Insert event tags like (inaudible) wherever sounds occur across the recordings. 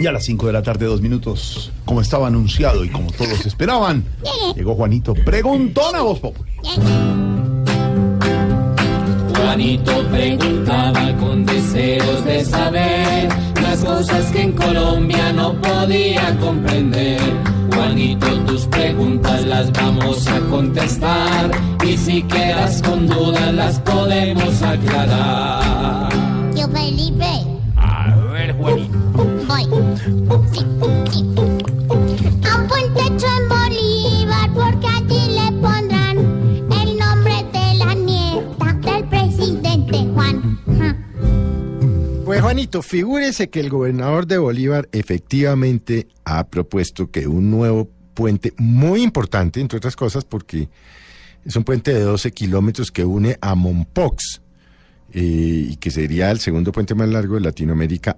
Y a las 5 de la tarde, dos minutos, como estaba anunciado y como todos esperaban, llegó Juanito Preguntón a Voz Populi. Juanito preguntaba con deseos de saber las cosas que en Colombia no podía comprender. Juanito, tus preguntas las vamos a contestar y si quedas con dudas las podemos aclarar. Tío Felipe, A ver, Juanito. A un buen techo en Bolívar, porque allí le pondrán el nombre de la nieta del presidente Juan. Pues Juanito, figúrese que el gobernador de Bolívar efectivamente ha propuesto que un nuevo puente muy importante, entre otras cosas, porque es un puente de 12 kilómetros que une a Mompox eh, y que sería el segundo puente más largo de Latinoamérica,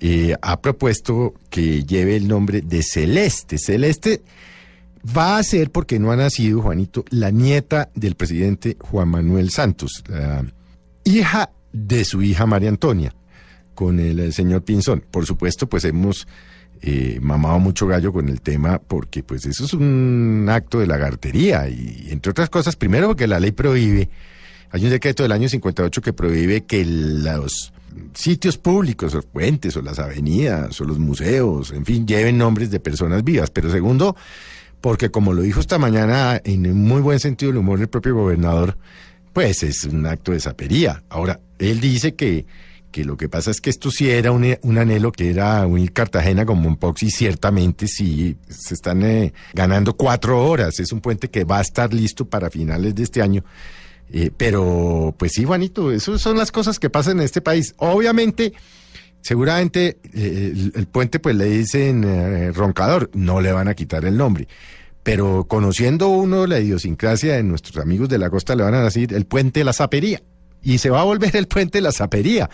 eh, ha propuesto que lleve el nombre de Celeste. Celeste va a ser, porque no ha nacido, Juanito, la nieta del presidente Juan Manuel Santos, hija de su hija María Antonia, con el, señor Pinzón. Por supuesto, pues hemos eh, mamado mucho gallo con el tema, porque pues eso es un acto de lagartería, y entre otras cosas, primero porque la ley prohíbe, hay un decreto del año 58 que prohíbe que los sitios públicos, los puentes o las avenidas o los museos, en fin, lleven nombres de personas vivas. Pero segundo, porque como lo dijo esta mañana en muy buen sentido del humor el propio gobernador, pues es un acto de sapería. Ahora, él dice que, que lo que pasa es que esto sí era un, un anhelo que era unir Cartagena con Mompox y ciertamente sí, se están eh, ganando cuatro horas. Es un puente que va a estar listo para finales de este año. Eh, pero, pues sí, Juanito, esas son las cosas que pasan en este país. Obviamente, seguramente eh, el, puente, pues le dicen eh, roncador, no le van a quitar el nombre. Pero conociendo uno la idiosincrasia de nuestros amigos de la costa, le van a decir el puente de la zapería. Y se va a volver el puente de la zapería.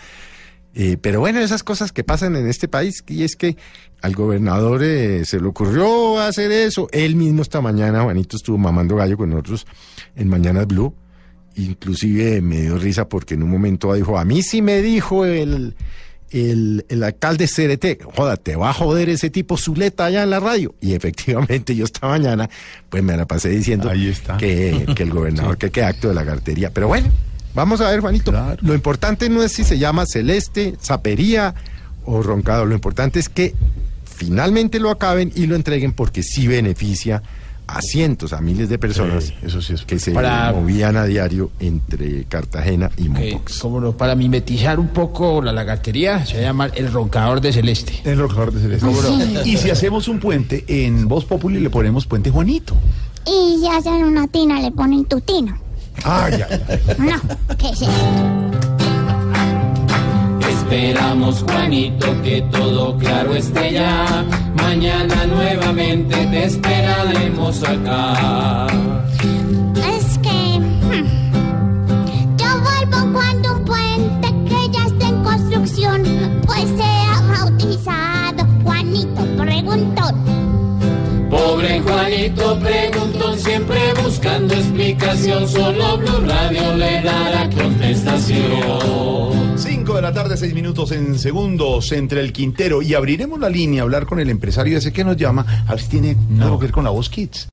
Eh, pero bueno, esas cosas que pasan en este país, y es que al gobernador se le ocurrió hacer eso. Él mismo esta mañana, Juanito, estuvo mamando gallo con nosotros en Mañanas Blue. Inclusive me dio risa porque en un momento dijo, a mí sí me dijo el, el, el alcalde CRT, joda, te va a joder ese tipo Zuleta allá en la radio. Y efectivamente yo esta mañana, pues me la pasé diciendo Ahí está. Que, que el gobernador, (laughs) que qué acto de la cartería. Pero bueno, vamos a ver, Juanito. Claro. Lo importante no es si se llama Celeste, Zapería o Roncado. Lo importante es que finalmente lo acaben y lo entreguen porque sí beneficia a cientos, a miles de personas Sí, eso sí es. que se Para- movían a diario entre Cartagena y Eh, Mompox. como no, para mimetizar un poco la lagartería, se va a llamar el roncador de celeste. El roncador de Celeste. (laughs) Y si hacemos un puente, en Voz Populi le ponemos Puente Juanito. Y si hacen una tina, le ponen tutino. Ah, ya, ya. No, ¿qué es esto? Esperamos, Juanito, que todo claro esté ya. Mañana nuevamente te esperaremos acá. Es que hmm, yo vuelvo cuando un puente que ya está en construcción, pues sea bautizado Juanito Preguntón. Pobre Juanito preguntó siempre buscando explicación. Solo Blue Radio le dará contestación. 5 de la tarde, 6 minutos en segundos entre el Quintero y abriremos la línea a hablar con el empresario ese que nos llama. A ver si tiene algo que ver con la voz Kids.